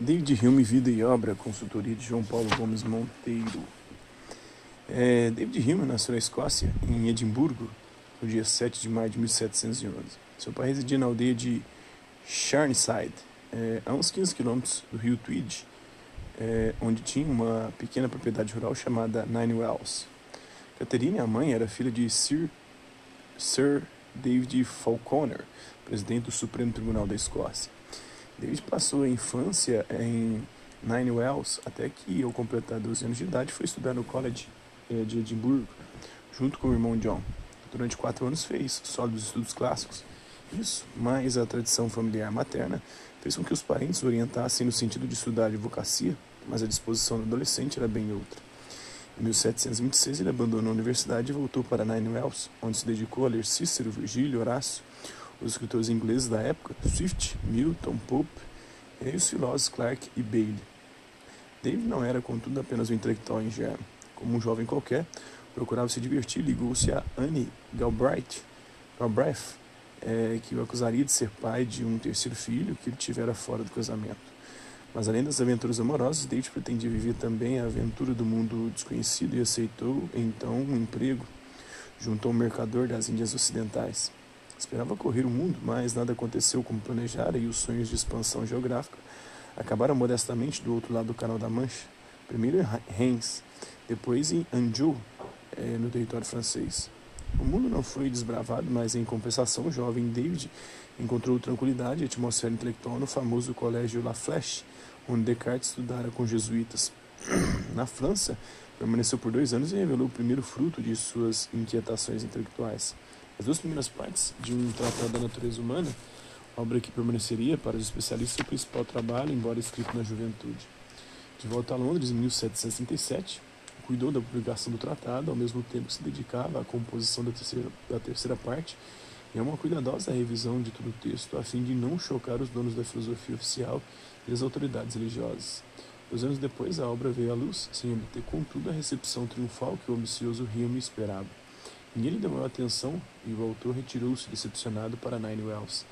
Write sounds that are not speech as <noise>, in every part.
David Hume, Vida e Obra, consultoria de João Paulo Gomes Monteiro. É, David Hume nasceu na Escócia, em Edimburgo, no dia 7 de maio de 1711. Seu pai residia na aldeia de Sharnside, é, a uns 15 quilômetros do rio Tweed, é, onde tinha uma pequena propriedade rural chamada Nine Wells. Catherine, a mãe, era filha de Sir, Sir David Falconer, presidente do Supremo Tribunal da Escócia. David passou a infância em Nine Wells até que, ao completar 12 anos de idade, foi estudar no College eh, de Edimburgo, junto com o irmão John. Durante quatro anos fez sólidos estudos clássicos. Isso, mais a tradição familiar materna, fez com que os parentes orientassem no sentido de estudar advocacia, mas a disposição do adolescente era bem outra. Em 1726 ele abandonou a universidade e voltou para Nine Wells, onde se dedicou a ler Cícero, Virgílio, Horácio, os escritores ingleses da época, Swift, Milton, Pope, e os filósofos Clark e Bailey. David não era, contudo, apenas um intelectual ingênuo. Como um jovem qualquer, procurava se divertir ligou-se a Anne Galbraith, Galbraith é, que o acusaria de ser pai de um terceiro filho que ele tivera fora do casamento. Mas além das aventuras amorosas, David pretendia viver também a aventura do mundo desconhecido e aceitou então um emprego junto a um mercador das Índias Ocidentais. Esperava correr o mundo, mas nada aconteceu como planejara e os sonhos de expansão geográfica acabaram modestamente do outro lado do Canal da Mancha. Primeiro em Reims, depois em Anjou, eh, no território francês. O mundo não foi desbravado, mas em compensação, o jovem David encontrou tranquilidade e atmosfera intelectual no famoso Colégio La Flèche, onde Descartes estudara com jesuítas. <clears throat> Na França, permaneceu por dois anos e revelou o primeiro fruto de suas inquietações intelectuais. As duas primeiras partes de um tratado da natureza humana, obra que permaneceria para os especialistas o principal trabalho, embora escrito na juventude. De volta a Londres, em 1767, cuidou da publicação do tratado, ao mesmo tempo que se dedicava à composição da terceira, da terceira parte e a uma cuidadosa revisão de todo o texto, a fim de não chocar os donos da filosofia oficial e as autoridades religiosas. Dois anos depois, a obra veio à luz, sem obter, contudo, a recepção triunfal que o ambicioso Hume esperava. Ninguém lhe deu atenção e o autor retirou-se decepcionado para Nine Wells,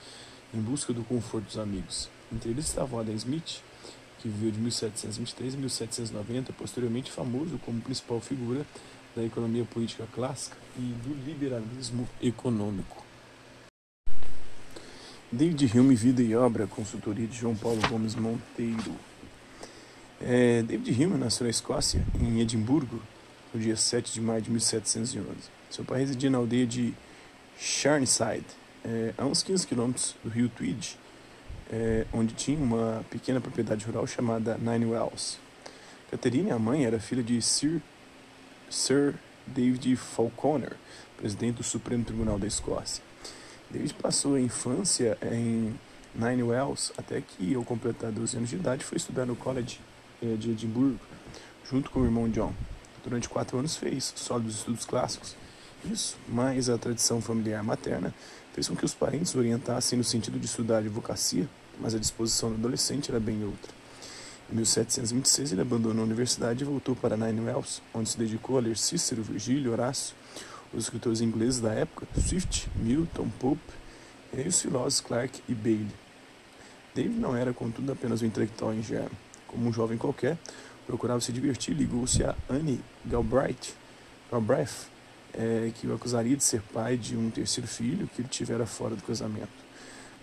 em busca do conforto dos amigos. Entre eles estava Adam Smith, que viveu de 1723 a 1790, posteriormente famoso como principal figura da economia política clássica e do liberalismo econômico. David Hume, Vida e Obra, consultoria de João Paulo Gomes Monteiro. É, David Hume nasceu na Escócia, em Edimburgo, no dia 7 de maio de 1711. Seu pai residia na aldeia de Sharnside, é, a uns 15 quilômetros do rio Tweed, é, onde tinha uma pequena propriedade rural chamada Nine Wells. Catherine, a mãe, era filha de Sir, Sir David Falconer, presidente do Supremo Tribunal da Escócia. David passou a infância em Nine Wells até que, ao completar 12 anos de idade, foi estudar no College é, de Edimburgo, junto com o irmão John. Durante quatro anos fez sólidos estudos clássicos isso, mais a tradição familiar materna, fez com que os parentes orientassem no sentido de estudar advocacia, mas a disposição do adolescente era bem outra. Em 1726 ele abandonou a universidade e voltou para Nine Wells, onde se dedicou a ler Cícero, Virgílio, Horácio, os escritores ingleses da época, Swift, Milton, Pope, e os filósofos Clark e Bailey. David não era, contudo, apenas um intelectual ingênuo. Como um jovem qualquer, procurava se divertir e ligou-se a Anne Galbraith, Galbraith é, que o acusaria de ser pai de um terceiro filho que ele tivera fora do casamento.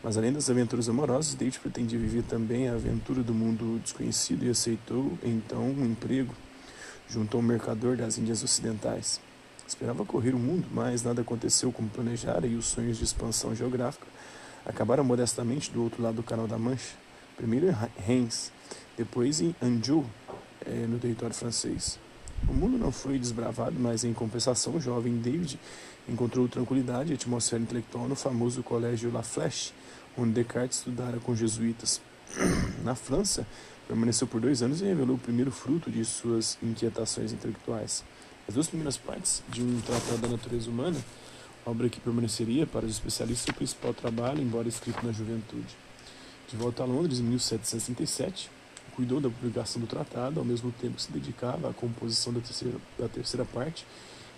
Mas além das aventuras amorosas, David pretendia viver também a aventura do mundo desconhecido e aceitou então um emprego junto a um mercador das Índias Ocidentais. Esperava correr o mundo, mas nada aconteceu como planejara e os sonhos de expansão geográfica acabaram modestamente do outro lado do Canal da Mancha. Primeiro em Reims, depois em Anjou, é, no território francês. O mundo não foi desbravado, mas em compensação, o jovem David encontrou tranquilidade e atmosfera intelectual no famoso Colégio La Flèche, onde Descartes estudara com jesuítas. <clears throat> Na França, permaneceu por dois anos e revelou o primeiro fruto de suas inquietações intelectuais. As duas primeiras partes de um tratado da natureza humana, obra que permaneceria para os especialistas o principal trabalho, embora escrito na juventude. De volta a Londres em 1767, cuidou da publicação do tratado, ao mesmo tempo que se dedicava à composição da terceira, da terceira parte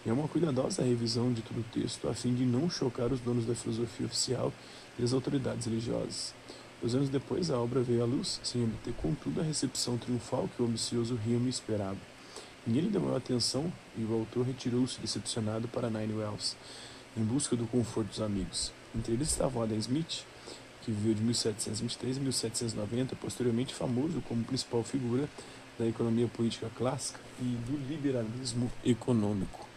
e a uma cuidadosa revisão de todo o texto, a fim de não chocar os donos da filosofia oficial e as autoridades religiosas. Dois anos depois, a obra veio à luz, sem obter, contudo, a recepção triunfal que o ambicioso Hume esperava. Ninguém lhe deu maior atenção e o autor retirou-se decepcionado para Nine Wells, em busca do conforto dos amigos. Entre eles estava Adam Smith, que viveu de 1723 a 1790, posteriormente famoso como principal figura da economia política clássica e do liberalismo econômico.